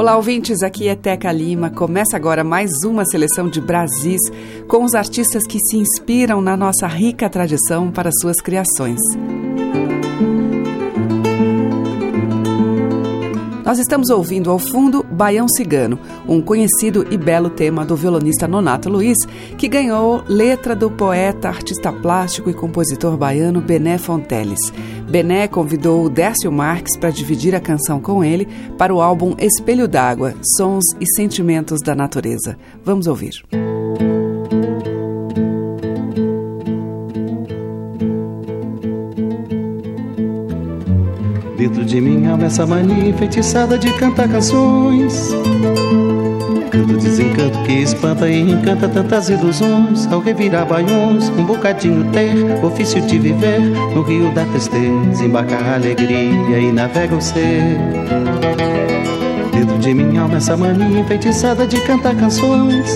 Olá, ouvintes. Aqui é Teca Lima. Começa agora mais uma seleção de Brasis com os artistas que se inspiram na nossa rica tradição para suas criações. Nós estamos ouvindo ao fundo Baião Cigano, um conhecido e belo tema do violonista Nonato Luiz, que ganhou letra do poeta, artista plástico e compositor baiano Bené Fonteles. Bené convidou Décio Marques para dividir a canção com ele para o álbum Espelho d'Água, Sons e Sentimentos da Natureza. Vamos ouvir. De mim há essa mania enfeitiçada de cantar canções. Canto desencanto que espanta e encanta tantas ilusões. Ao revirar baiões, um bocadinho ter, ofício de viver no rio da tristeza. Embarcar a alegria e navega o ser. Dentro de mim há essa mania enfeitiçada de cantar canções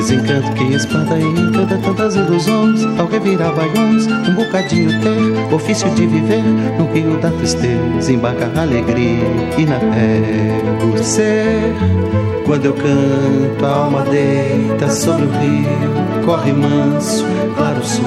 desencanto que espanta e encanta tantas ilusões. Ao revirar baiões, um bocadinho ter, ofício de viver no rio da tristeza. Embarca a alegria e navega o ser. Quando eu canto, a alma deita sobre o rio, corre manso, claro som,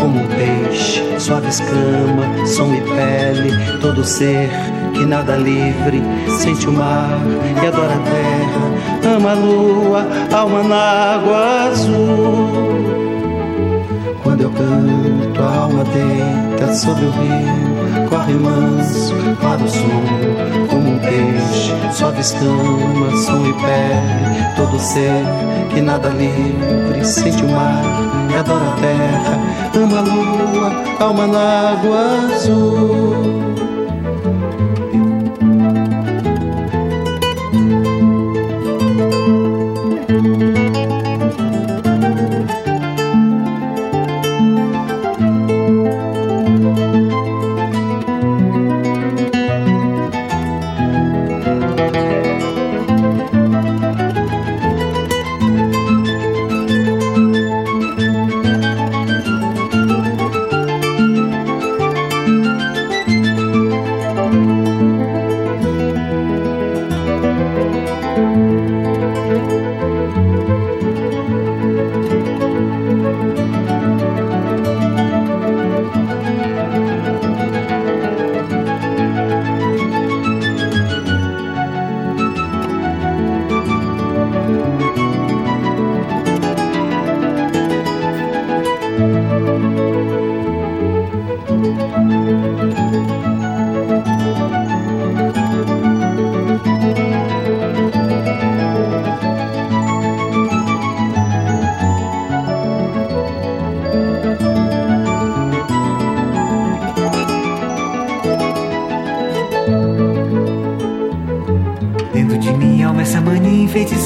como um peixe, suave escama, som e pele, todo ser que nada livre, sente o mar e adora a terra, ama a lua, alma na água azul. Quando eu canto, a alma deita sobre o rio, corre manso, claro som, como um peixe, suave escama, som e pele, todo ser que nada livre, sente o mar e adora a terra, ama a lua, alma na água azul.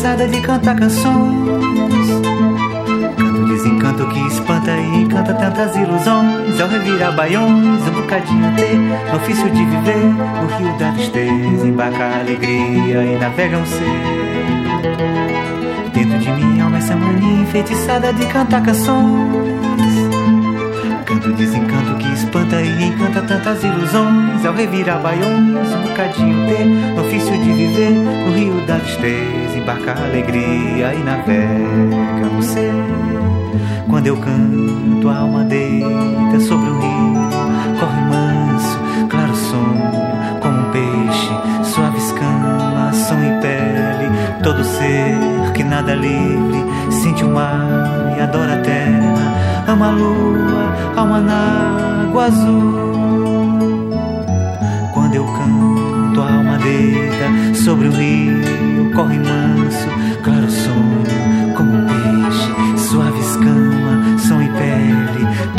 Enfeitiçada de cantar canções. Canto desencanto que espanta e encanta tantas ilusões. Ao revirar baiões, um bocadinho ter no ofício de viver. No rio da tristeza, embarca a alegria e navega um ser. Dentro de mim alma essa mania enfeitiçada de cantar canções. Canto desencanto que espanta e encanta tantas ilusões. Ao revirar baiões, um bocadinho ter no ofício de viver. No rio da tristeza, embarca a alegria e navega ser. Quando eu canto, a alma deita sobre o rio, corre manso, claro som, como um peixe, suave escama, som e pele. Todo ser que nada livre, sente o mar e adora a terra, ama a lua, alma na água azul. Quando eu canto, a alma deita sobre o rio,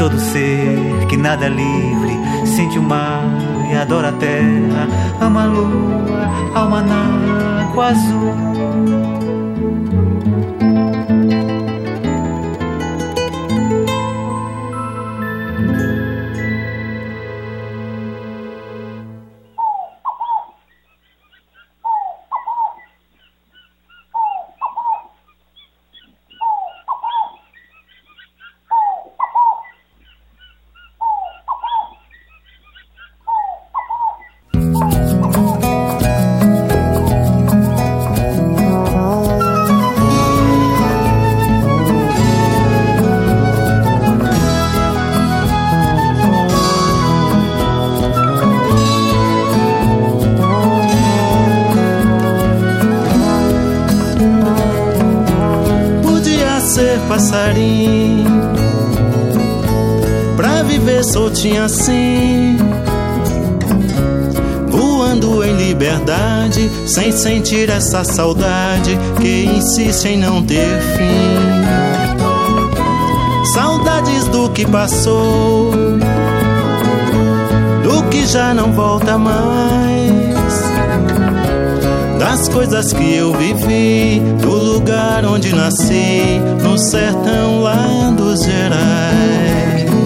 Todo ser que nada livre, sente o mar e adora a terra, ama a lua, alma na água azul. Passarinho pra viver soltinho assim. Voando em liberdade, sem sentir essa saudade que insiste em não ter fim. Saudades do que passou, do que já não volta mais das coisas que eu vivi, do lugar onde nasci, no sertão lá dos Gerais.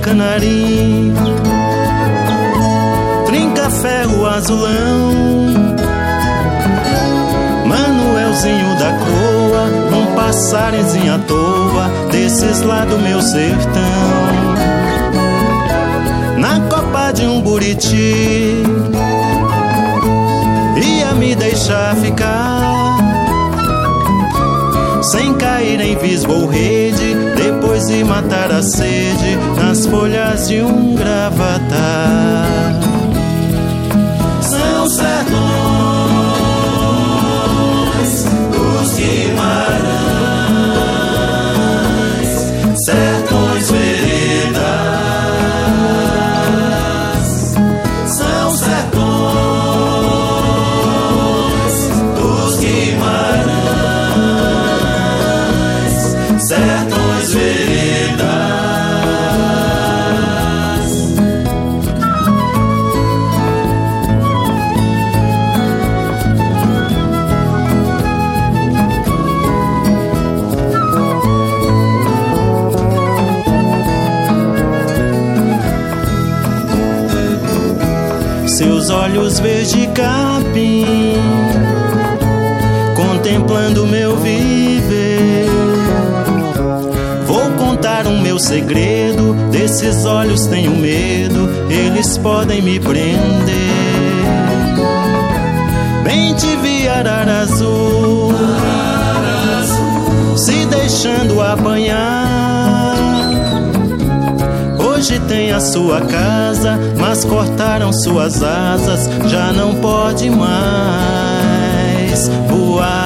Canarim, trinca ferro azulão, Manuelzinho da Croa, um passarinho à toa, desses lá do meu sertão. Na copa de um buriti, ia me deixar ficar. Sem cair em visbo ou rede, de matar a sede nas folhas de um gravatar. Capim, contemplando meu viver. Vou contar um meu segredo, desses olhos tenho medo, eles podem me prender. Bem te vi arara azul, se deixando apanhar Hoje tem a sua casa, mas cortaram suas asas, já não pode mais voar.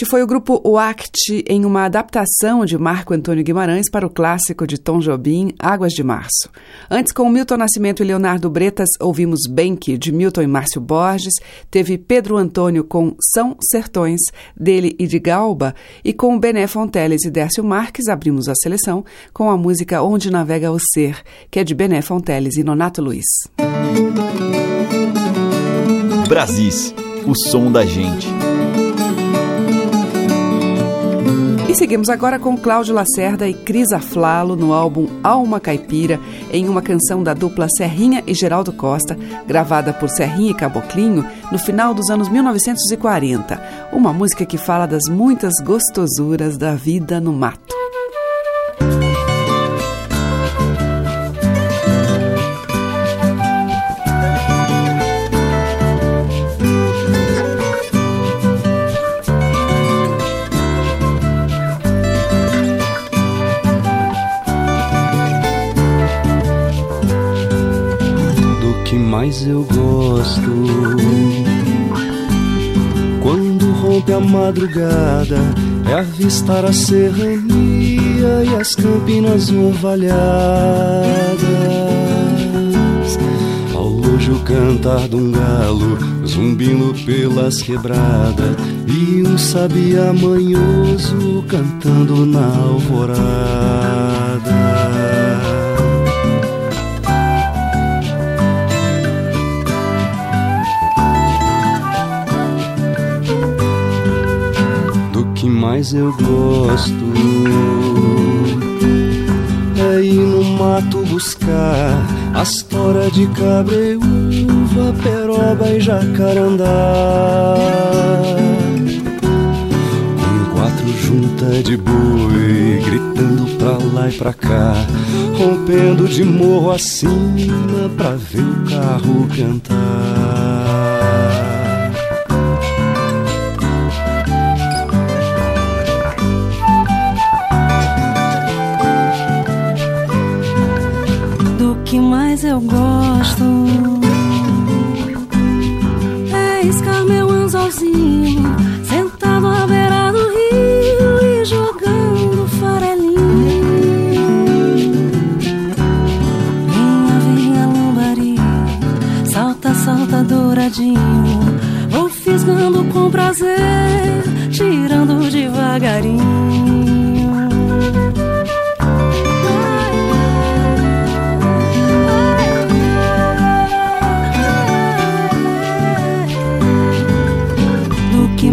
Este foi o grupo WACT em uma adaptação de Marco Antônio Guimarães para o clássico de Tom Jobim, Águas de Março. Antes, com Milton Nascimento e Leonardo Bretas, ouvimos Benque, de Milton e Márcio Borges, teve Pedro Antônio com São Sertões, dele e de Galba, e com Bené Fonteles e Dércio Marques abrimos a seleção com a música Onde Navega o Ser, que é de Bené Fonteles e Nonato Luiz. Brasis, o som da gente. E seguimos agora com Cláudio Lacerda e Cris Aflalo no álbum Alma Caipira, em uma canção da dupla Serrinha e Geraldo Costa, gravada por Serrinha e Caboclinho no final dos anos 1940. Uma música que fala das muitas gostosuras da vida no mato. Mas eu gosto. Quando rompe a madrugada é avistar a serrania e as campinas orvalhadas. Ao longe o cantar de um galo zumbindo pelas quebradas e um sabia manhoso cantando na alvorada. Mais eu gosto é ir no mato buscar as toras de cabreúva, peroba e jacarandá. Com quatro juntas de boi, gritando pra lá e pra cá, rompendo de morro acima pra ver o carro cantar. Que mais eu gosto é iscar meu anzolzinho sentado à beira do rio e jogando farelinho. Vinha, vinha, lambari, salta, salta, douradinho. Vou fisgando com prazer, tirando devagarinho.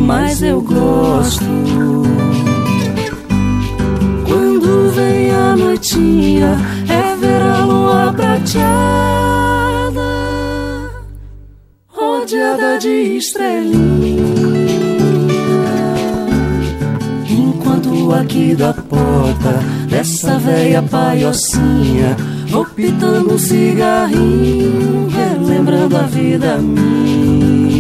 Mas eu gosto. Quando vem a noitinha, é ver a lua prateada, rodeada de estrelinha. Enquanto aqui da porta dessa velha paiocinha, vou pitando um cigarrinho, relembrando a vida minha.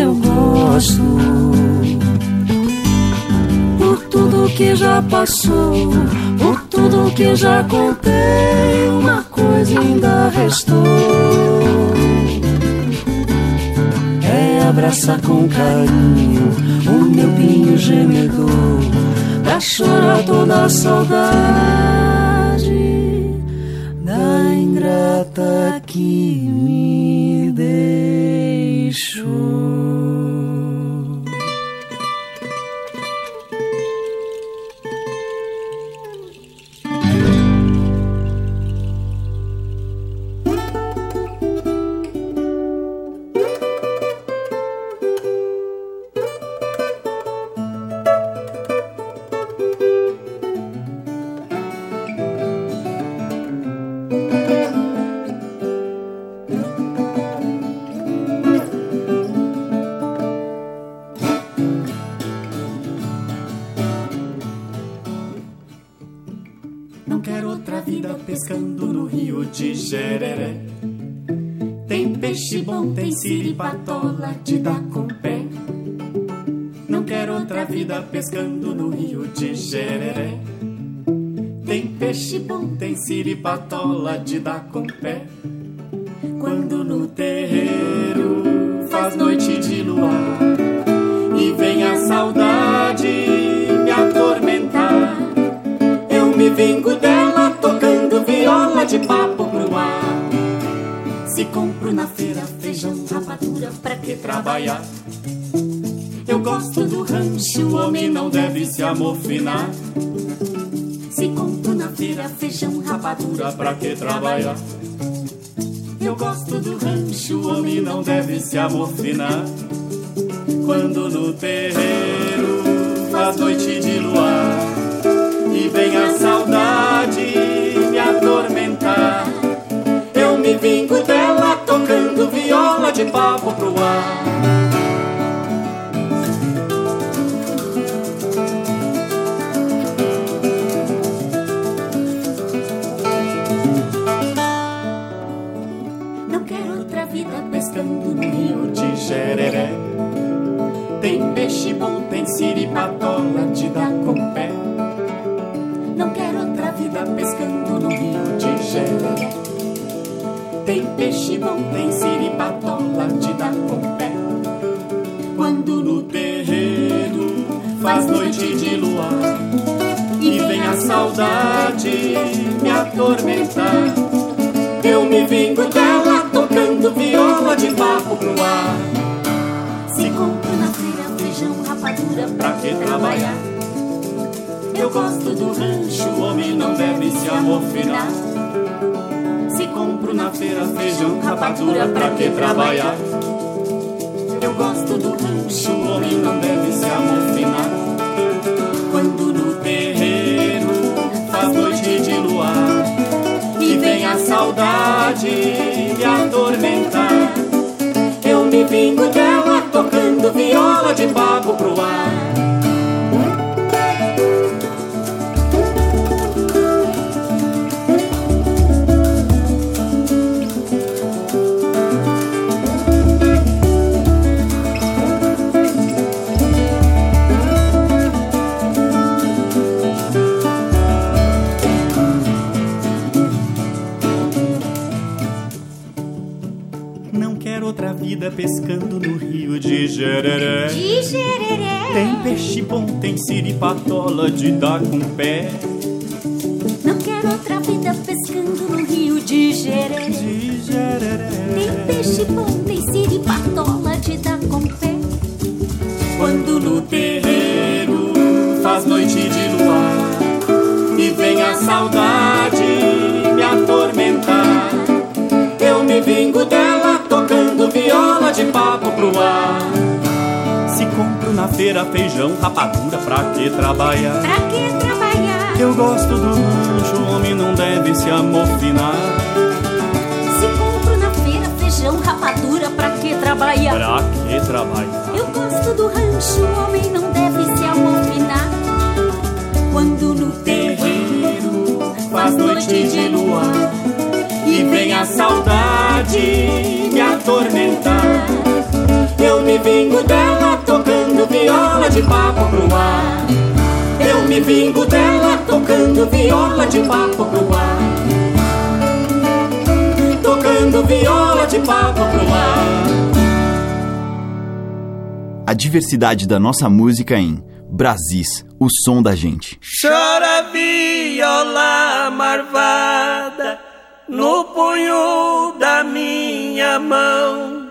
Eu gosto. Por tudo que já passou, por tudo que já contei, uma coisa ainda restou. É abraçar com carinho o meu pinho gemedor, pra chorar toda a saudade da ingrata que me deixou. Siripatola de dar com pé. Não quero outra vida pescando no rio de Jereré. Tem peixe bom, tem siripatola de dar com pé. Quando no terreiro faz noite de luar e vem a saudade me atormentar, eu me vingo dela tocando viola de papo pro ar. Se compro na que trabalhar? Eu gosto do rancho, o homem não deve se amofinar. Se compro na feira feijão, rapadura, pra que trabalhar? Eu gosto do rancho, o homem não deve se amofinar. Quando no terreiro faz noite de luar e vem a saudade me atormentar, papo pro ar. Não quero outra vida pescando no rio de Jereré. Tem peixe bom, tem siripatola de dar com pé. Não quero outra vida pescando gereré. Tem peixe bom, tem siripatola de dar com pé. Quando no terreiro faz noite de luar e vem a saudade me atormentar. Eu me vingo dela tocando viola de papo pro ar. Se compro na feira feijão, rapadura, pra que trabalhar? Eu gosto do rancho, o homem não deve se amofinar. Compro na feira feijão, rapadura, pra que trabalhar? Eu gosto do rancho, o homem não deve se amofinar. Quando no terreiro faz noite de luar e vem a saudade me atormentar, eu me vingo dela tocando viola de papo pro ar. Pescando no rio de Jereré. De gereré. Tem peixe bom, tem siripatola de dar com pé. Não quero outra vida pescando no rio de gereré. De Jereré. Tem peixe bom, tem siripatola de dar com pé. Quando no terreiro faz noite de luar e vem a saudade de papo pro ar. Se compro na feira feijão, rapadura, pra que trabalhar? Pra que trabalhar? Eu gosto do rancho, o homem não deve se amofinar. Se compro na feira feijão, rapadura, pra que trabalhar? Pra que trabalhar? Eu gosto do rancho, o homem não deve se amofinar. Quando no terreiro faz noite de luar vem a saudade me atormentar. Eu me vingo dela tocando viola de papo pro ar. Eu me vingo dela tocando viola de papo pro ar. Tocando viola de papo pro ar. A diversidade da nossa música em Brasis, o som da gente. Chora viola marvada no punho da minha mão,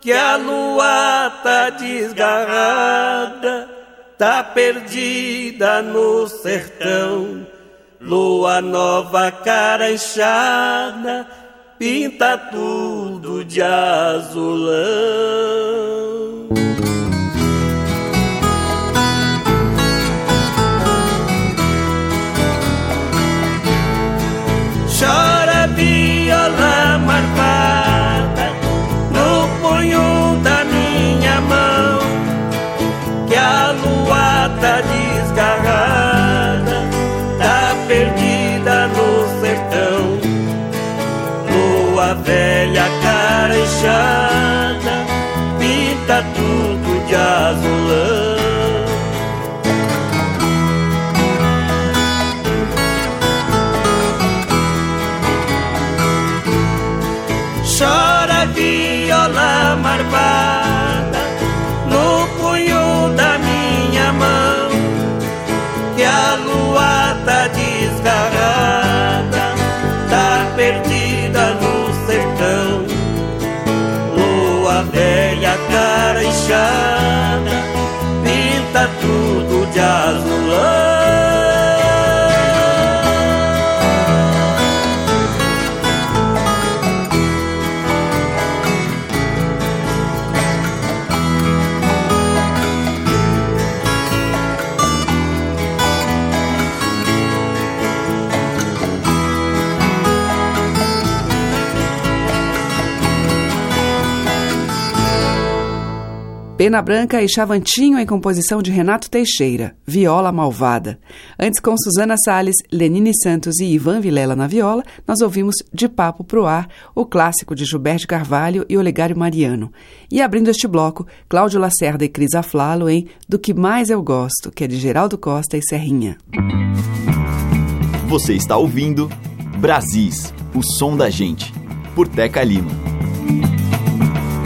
que a lua tá desgarrada, tá perdida no sertão. Lua nova, cara inchada, pinta tudo de azulão. Pinta tudo de azulão. Pena Branca e Chavantinho em composição de Renato Teixeira, Viola Malvada. Antes, com Susana Salles, Lenine Santos e Ivan Vilela na viola, nós ouvimos De Papo Pro Ar, o clássico de Gilberto Carvalho e Olegário Mariano. E abrindo este bloco, Cláudio Lacerda e Cris Aflalo em Do Que Mais Eu Gosto, que é de Geraldo Costa e Serrinha. Você está ouvindo Brasis, o som da gente, por Teca Lima.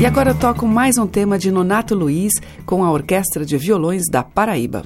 E agora eu toco mais um tema de Nonato Luiz com a Orquestra de Violões da Paraíba.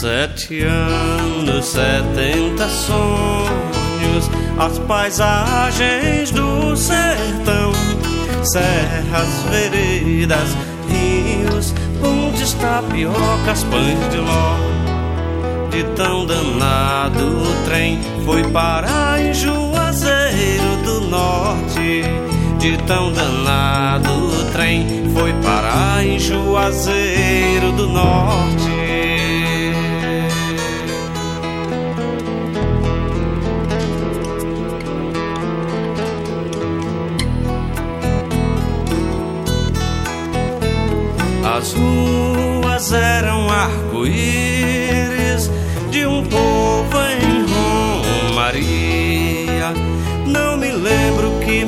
Sete anos, setenta sonhos, as paisagens do sertão, serras, veredas, rios, pontes, tapiocas, pães de ló. De tão danado o trem foi parar em do Norte. De tão danado o trem foi parar em Juazeiro do Norte. As ruas eram arco-íris de um povo em Romaria.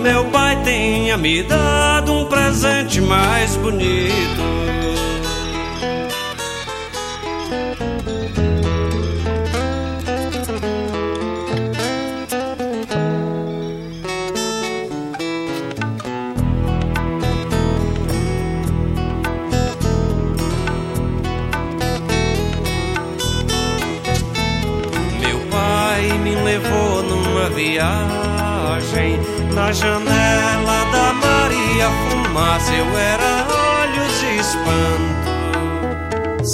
Meu pai tenha me dado um presente mais bonito. Na janela da Maria Fumaça eu era olhos e espanto.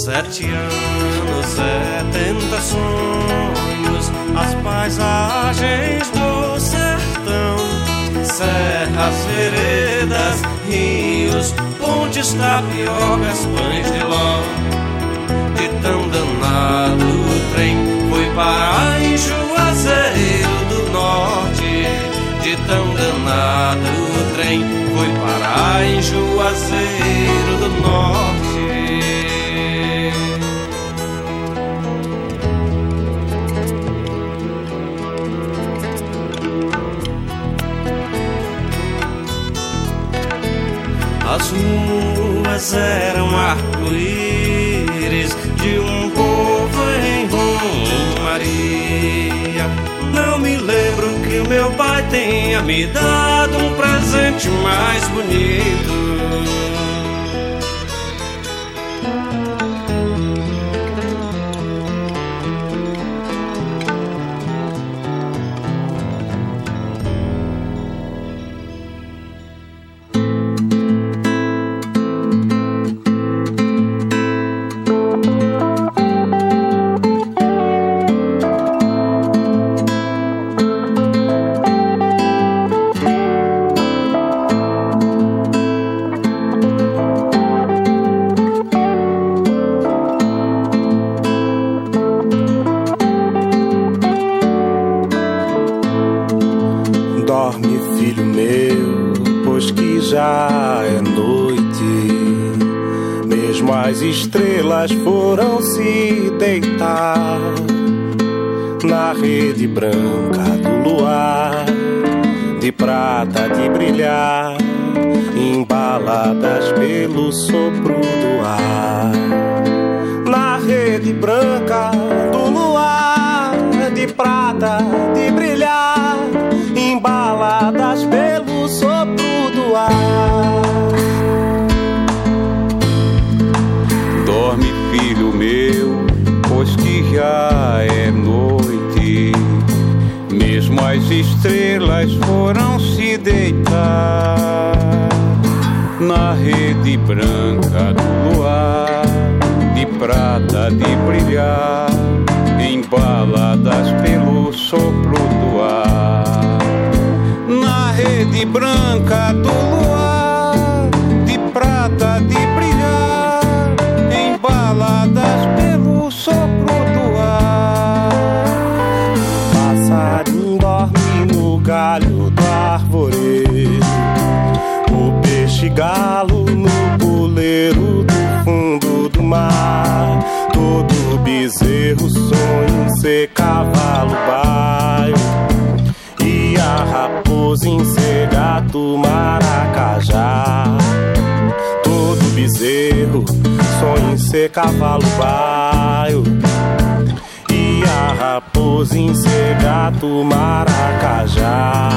Sete anos, setenta sonhos, as paisagens do sertão. Serras, veredas, rios, pontes, tapiocas, pães de ló. De tão danado o trem foi parar em Juazeiro do Norte. Tão danado o trem foi parar em Juazeiro do Norte. As ruas eram arco-íris tenha me dado um presente mais bonito. As estrelas foram se deitar na rede branca do luar, de prata de brilhar, embaladas pelo sopro do ar. Na rede branca do luar, de prata de brilhar, embaladas pelo sopro do ar. Já é noite. Mesmo as estrelas foram se deitar na rede branca do luar, de prata de brilhar, embaladas pelo sopro do ar. Na rede branca do luar, ser cavalo baio. E a raposa em ser gato maracajá.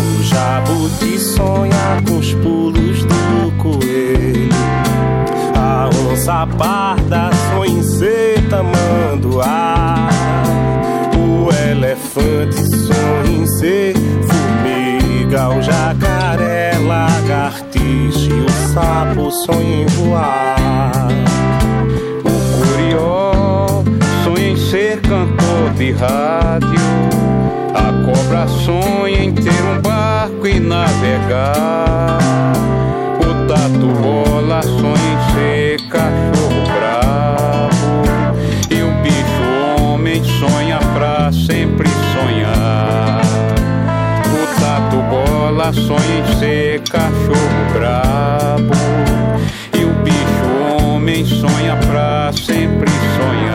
O jabuti sonha com os pulos do coelho. A onça parda sonha em ser tamanduá. O elefante sonha em ser formiga. O jacaré lagartixa e o sapo sonha em voar. De rádio. A cobra sonha em ter um barco e navegar. O tatu bola sonha em ser cachorro bravo. E o bicho homem sonha pra sempre sonhar. O tatu bola sonha em ser cachorro brabo. E o bicho homem sonha pra sempre sonhar.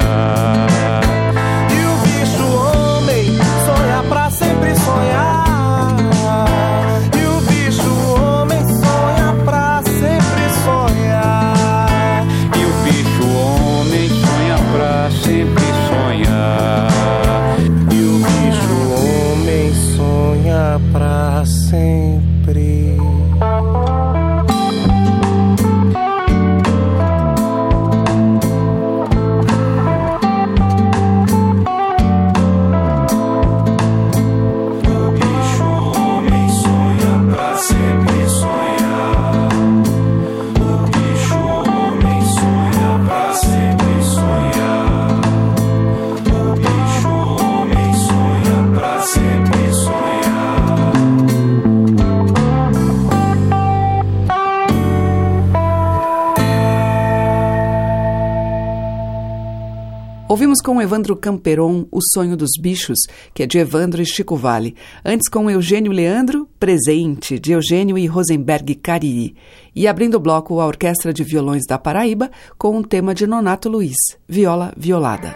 Ouvimos com Evandro Camperon O Sonho dos Bichos, que é de Evandro e Chico Vale. Antes com Eugênio Leandro, Presente, de Eugênio e Rosenberg Cariri. E abrindo o bloco a Orquestra de Violões da Paraíba, com um tema de Nonato Luiz, Viola Violada.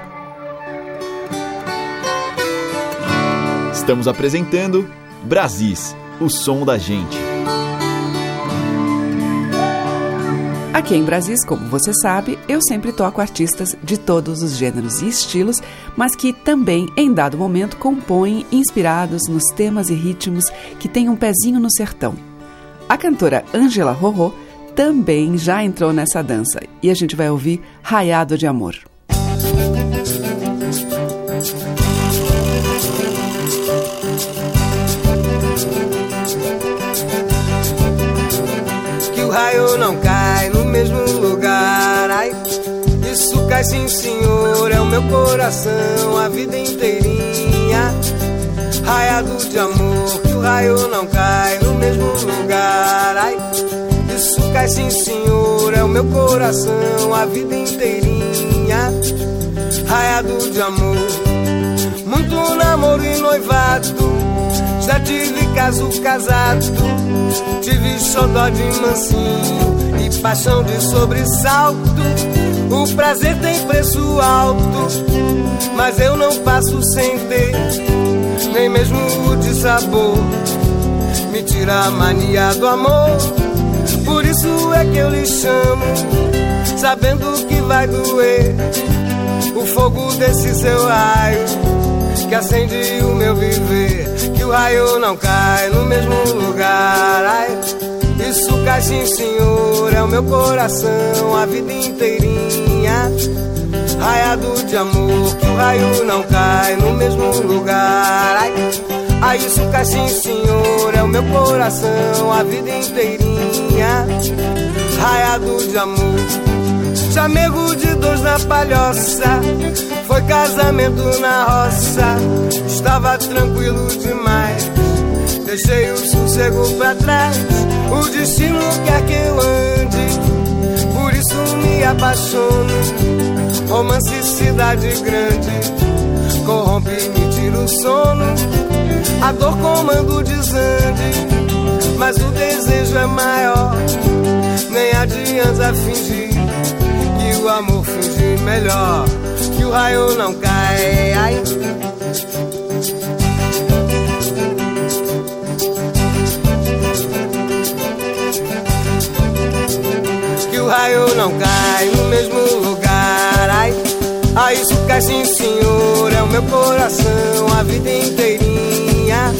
Estamos apresentando Brasis, o som da gente. Aqui em Brasis, como você sabe, eu sempre toco artistas de todos os gêneros e estilos, mas que também, em dado momento, compõem inspirados nos temas e ritmos que têm um pezinho no sertão. A cantora Angela Rorô também já entrou nessa dança e a gente vai ouvir Raiado de Amor. Que raio não cai no mesmo lugar. Ai, isso cai sim, senhor. É o meu coração a vida inteirinha. Raiado de amor, que o raio não cai no mesmo lugar. Ai, isso cai sim, senhor. É o meu coração a vida inteirinha. Raiado de amor, muito namoro e noivado. Já tive caso casado, tive xodó de mansinho e paixão de sobressalto. O prazer tem preço alto, mas eu não passo sem ter, nem mesmo o de sabor. Me tira a mania do amor, por isso é que eu lhe chamo, sabendo que vai doer o fogo desse seu raio que acende o meu viver. Que o raio não cai no mesmo lugar. Ai, isso cai sim, senhor. É o meu coração a vida inteirinha. Raiado de amor, que o raio não cai no mesmo lugar. Ai, ai isso cai sim, senhor. É o meu coração a vida inteirinha. Raiado de amor. Chamego de dois na palhoça. Foi casamento na roça. Estava tranquilo demais. Deixei o sossego pra trás. O destino quer que eu ande. Por isso me apaixono. Romance cidade grande. Corrompe e me tira o sono. A dor comanda o desande. Mas o desejo é maior. Nem adianta fingir que o amor finge melhor, que o raio não cai. Ai. Que o raio não cai no mesmo lugar. Ai isso cai sim, senhor. É o meu coração a vida inteirinha.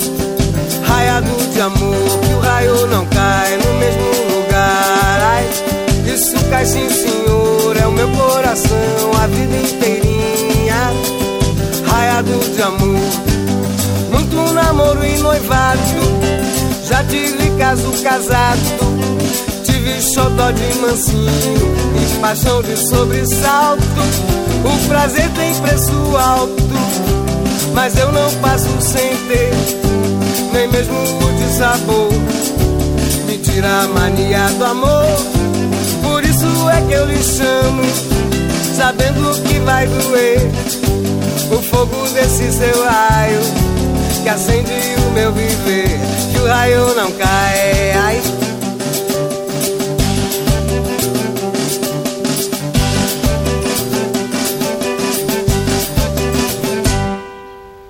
Raiado de amor, que o raio não cai no mesmo lugar. Isso cai sim, senhor. É o meu coração a vida inteirinha. Raiado de amor, muito namoro e noivado. Já tive caso casado. Tive xodó de mansinho e paixão de sobressalto. O prazer tem preço alto, mas eu não passo sem ter, nem mesmo o de sabor. Me tira a mania do amor, que eu lhe chamo, sabendo que vai doer o fogo desse seu raio que acende o meu viver. Que o raio não cai, ai.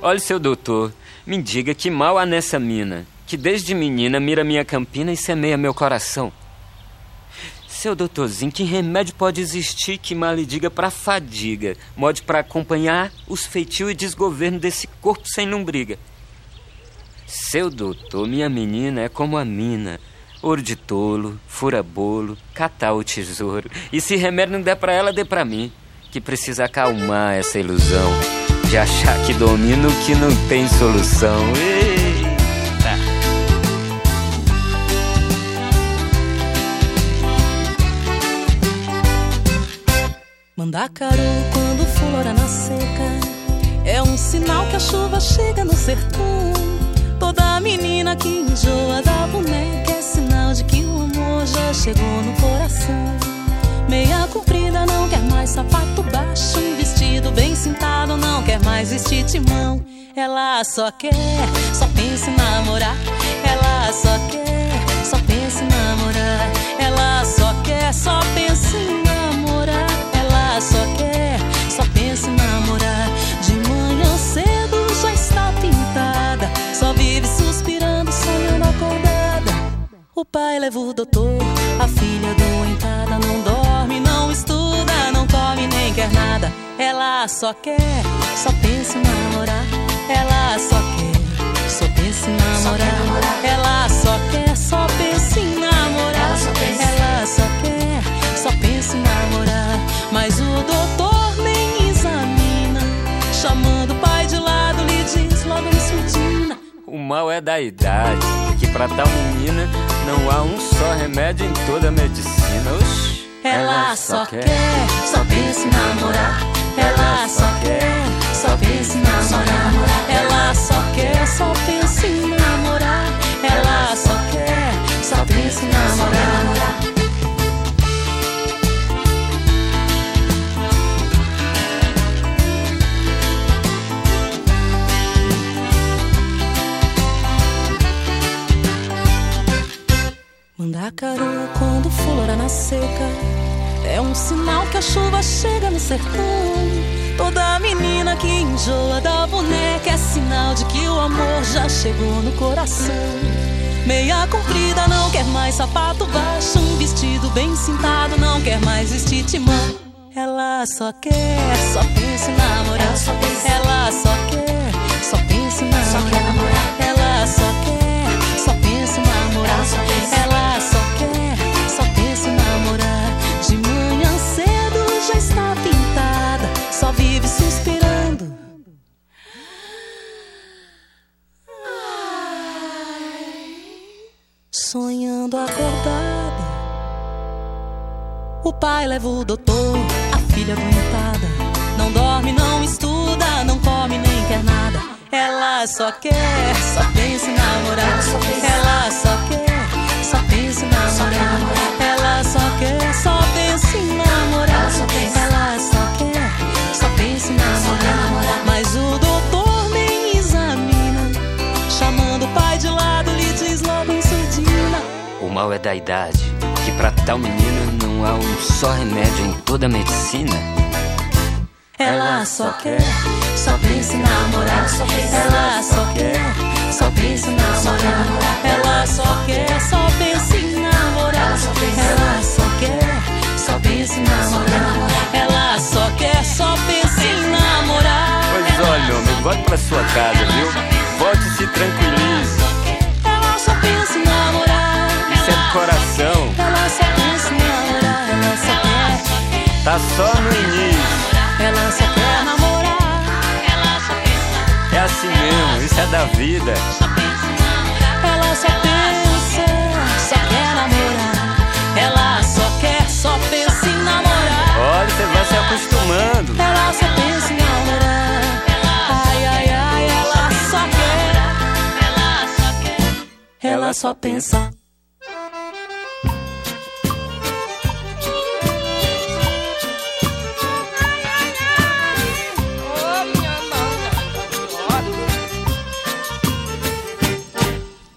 Olha, seu doutor, me diga que mal há nessa mina, que desde menina mira minha campina e semeia meu coração. Seu doutorzinho, que remédio pode existir que mal lhe diga pra fadiga, mode para acompanhar os feitios e desgoverno desse corpo sem lombriga? Seu doutor, minha menina é como a mina, ouro de tolo, fura bolo, catar o tesouro. E se remédio não der pra ela, dê pra mim, que precisa acalmar essa ilusão de achar que domino que não tem solução. Eita! Mandacaru quando flora na seca É um sinal que a chuva chega no sertão Toda menina que enjoa da boneca É sinal de que o amor já chegou no coração Meia comprida não quer mais sapato baixo Um vestido bem sentado, não quer mais vestir timão. Ela só quer, só pensa em namorar. Ela só quer, pai leva o doutor, a filha doentada. Não dorme, não estuda, não come nem quer nada. Ela só quer, só pensa em namorar. Ela só quer, só pensa em namorar. Ela só quer, só pensa em namorar. Ela só quer, só pensa em namorar. Mas o doutor nem examina. Chamando O mal é da idade, que pra tal menina não há um só remédio em toda a medicina. Oxi, Ela só quer, só pensa em namorar. Ela só quer, só pensa em namorar. Ela só quer, só pensa em namorar. Ela só quer, só pensa em namorar. Mandacaru, quando flora na seca, é um sinal que a chuva chega no sertão. Toda menina que enjoa da boneca é sinal de que o amor já chegou no coração. Meia comprida não quer mais sapato baixo, um vestido bem cintado não quer mais vestir timão. Ela só quer, só pensa em namorar. Ela só quer, só pensa em namorar. Ela só quer, pai leva o doutor, a filha doentada. Não dorme, não estuda, não come nem quer nada. Ela só quer, só pensa em namorar. Ela só quer, só pensa em namorar. Ela só quer, só pensa em namorar. Ela só quer, só pensa em namorar. Mas mal é da idade, que pra tal menina não há um só remédio em toda a medicina. Ela só quer, só pensa em namorar. Ela só quer, só pensa em namorar. Ela só quer, só pensa em namorar. Ela só quer, só pensa em namorar. Ela só quer, só pensa em namorar. Pois olha, homem, volte pra sua casa, viu? Volte e quer, Tá só no início. É assim mesmo, isso é da vida. ela só pensa, só quer namorar. Ela só quer, só pensa em namorar. Olha, você vai se acostumando. Ela só pensa em namorar. Ai, ai, ai. Ela só quer. Ela só pensa.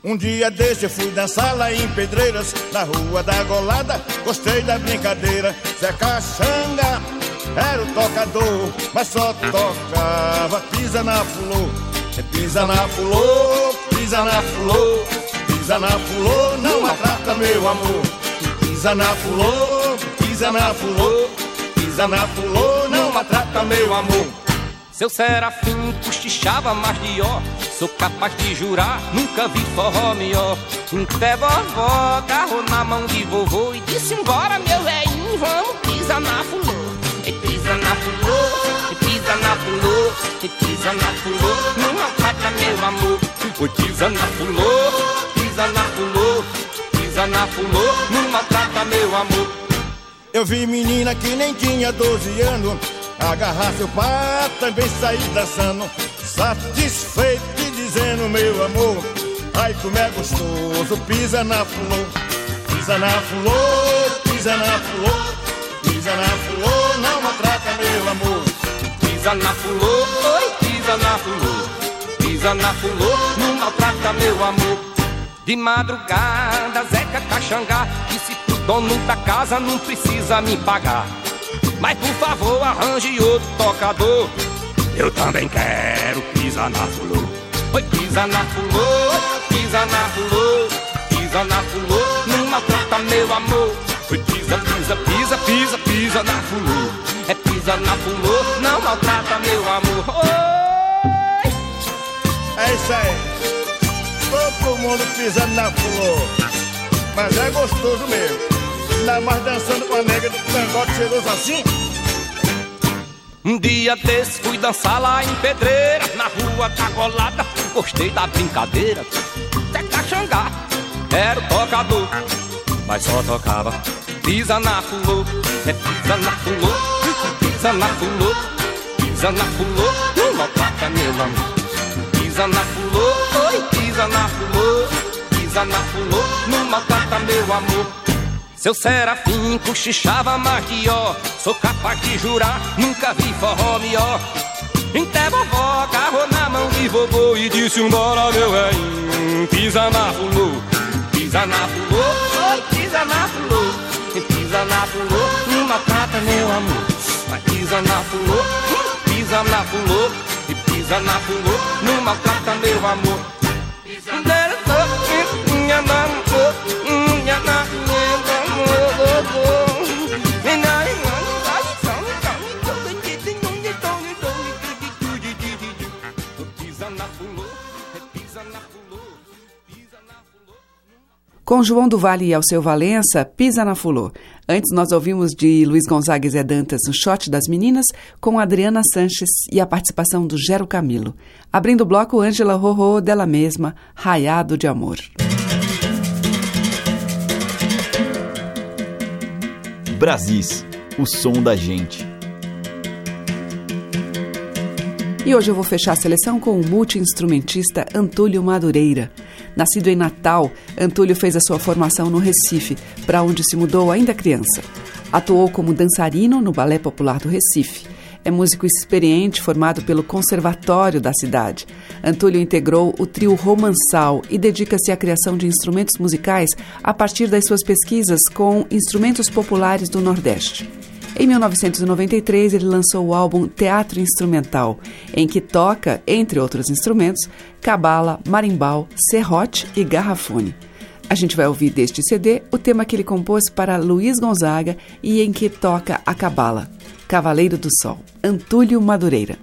Um dia desse eu fui dançar lá em Pedreiras, na rua da Golada. Gostei da brincadeira. Zé Caxanga era o tocador, mas só tocava pisa na fulô. Pisa na fulô, pisa na fulô, pisa na fulô, não maltrata meu amor. Pisa na fulô, pisa na fulô, pisa na fulô, não maltrata meu amor. Seu Serafim cochichava mais de ó Sou capaz de jurar, nunca vi forró melhor. Um pé vovó, carro na mão de vovô E disse embora meu velhinho, vamos pisa na fulô E pisa na fulô, e pisa na fulô E pisa na fulô, não maltrata meu amor. O pisa na fulô, pisa na fulô Pisa na fulô, não maltrata meu amor. Eu vi menina que nem tinha 12 anos. Agarrar seu pai, também sair dançando. Satisfeito dizendo meu amor Ai como é gostoso, pisa na flor Pisa na flor, pisa na flor Pisa na flor, não maltrata meu amor pisa na fulô, oi, pisa na fulô, pisa na fulô, não maltrata meu amor. De madrugada, Zeca Caxangá disse pro dono da casa não precisa me pagar. Mas por favor, arranje outro tocador. Eu também quero pisa na fulô. Oi, pisa na fulô, pisa na fulô, pisa na fulô, não maltrata meu amor. Oi, pisa, pisa, pisa, pisa, pisa na fulô. É pisa na fulô, não maltrata meu amor. Oi! É isso aí. Todo mundo pisando na flor. Mas é gostoso mesmo. Ainda mais dançando com a nega do cangote cheiroso assim. Um dia desse fui dançar lá em Pedreira, na rua Cagolada. Gostei da brincadeira. Até Caxangá era o tocador, mas só tocava. Pisa na fulô, é pisa na fulô, pisa na fulô, pisa na fulô, não maltrata meu amor. Pisa na fulô, oi, pisa na fulô, pisa na fulô, não maltrata meu amor. Seu serafim cochichava mais que ó Sou capaz de jurar, nunca vi forró melhor Até vovó agarrou na mão de vovô E disse, embora meu velhinho Pisa na fulô, pisa na fulô pisa na fulô, pisa na fulô Não maltrata meu amor Mas pisa na fulô, pisa na fulô E pisa na fulô, não maltrata meu amor Com João do Vale e Alceu Valença, Pisa na Fulô. Antes nós ouvimos de Luiz Gonzaga e Zé Dantas o Shot das Meninas, com Adriana Sanches e a participação do Gero Camilo. Abrindo o bloco, Ângela Rorô, dela mesma, Raiado de Amor. Brasis, o som da gente. E hoje eu vou fechar a seleção com o multi-instrumentista Antúlio Madureira. Nascido em Natal, Antúlio fez a sua formação no Recife, para onde se mudou ainda criança. Atuou como dançarino no Balé Popular do Recife. É músico experiente formado pelo Conservatório da cidade. Antúlio integrou o trio Romançal e dedica-se à criação de instrumentos musicais a partir das suas pesquisas com instrumentos populares do Nordeste. Em 1993, ele lançou o álbum Teatro Instrumental, em que toca, entre outros instrumentos, cabala, marimbau, serrote e garrafone. A gente vai ouvir deste CD o tema que ele compôs para Luiz Gonzaga e em que toca a cabala, Cavaleiro do Sol, Antúlio Madureira.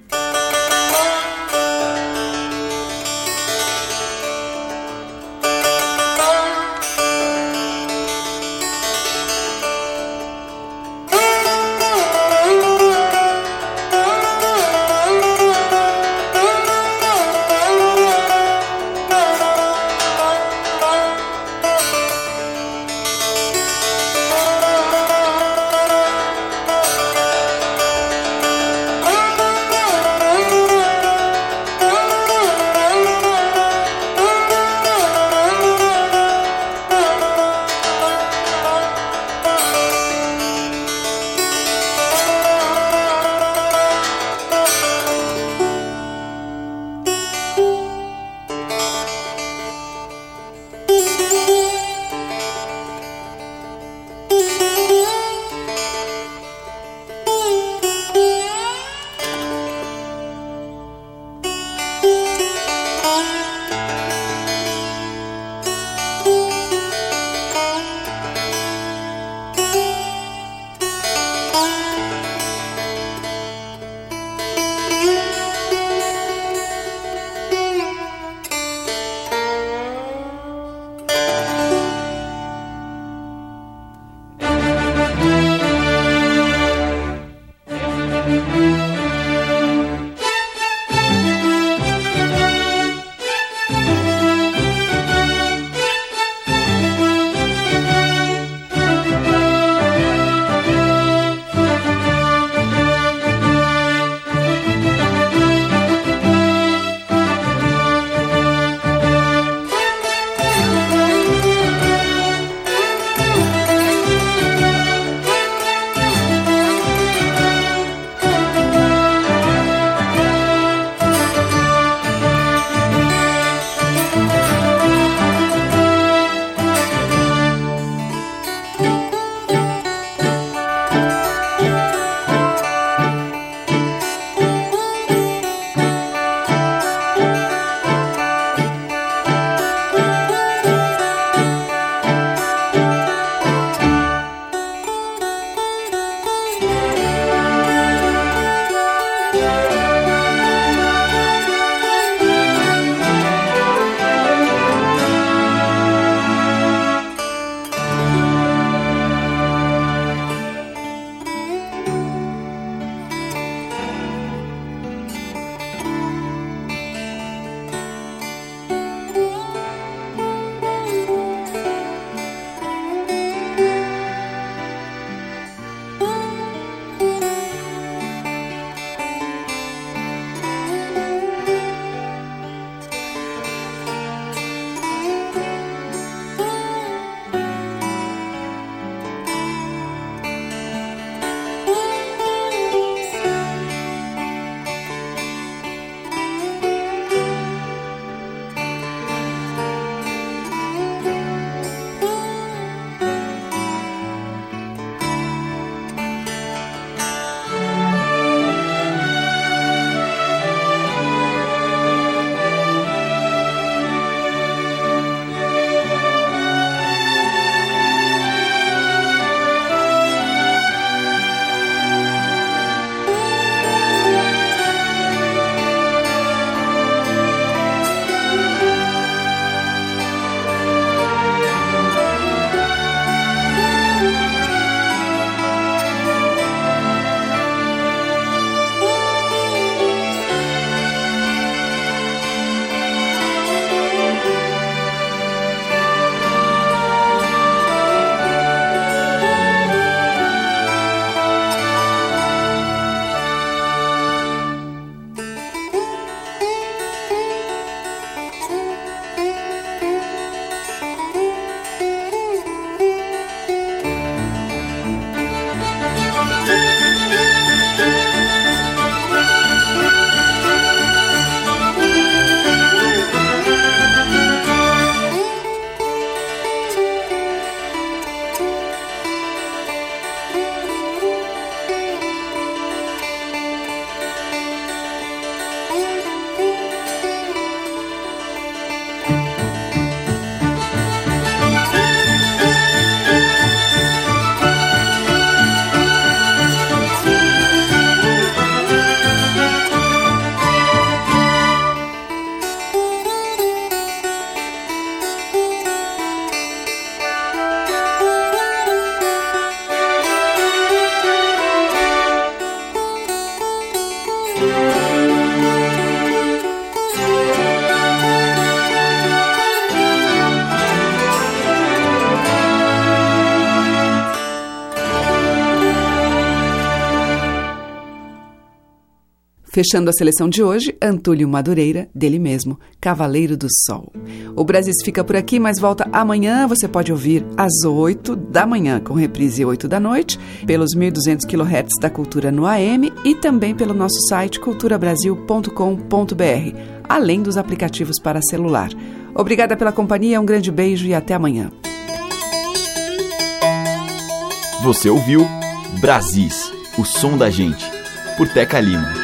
Fechando a seleção de hoje, Antônio Madureira, dele mesmo, Cavaleiro do Sol. O Brasil fica por aqui, mas volta amanhã. Você pode ouvir às 8 da manhã, com reprise 8 da noite, pelos 1.200 kHz da Cultura no AM e também pelo nosso site culturabrasil.com.br, além dos aplicativos para celular. Obrigada pela companhia, um grande beijo e até amanhã. Você ouviu Brasis, o som da gente, por Teca Lima.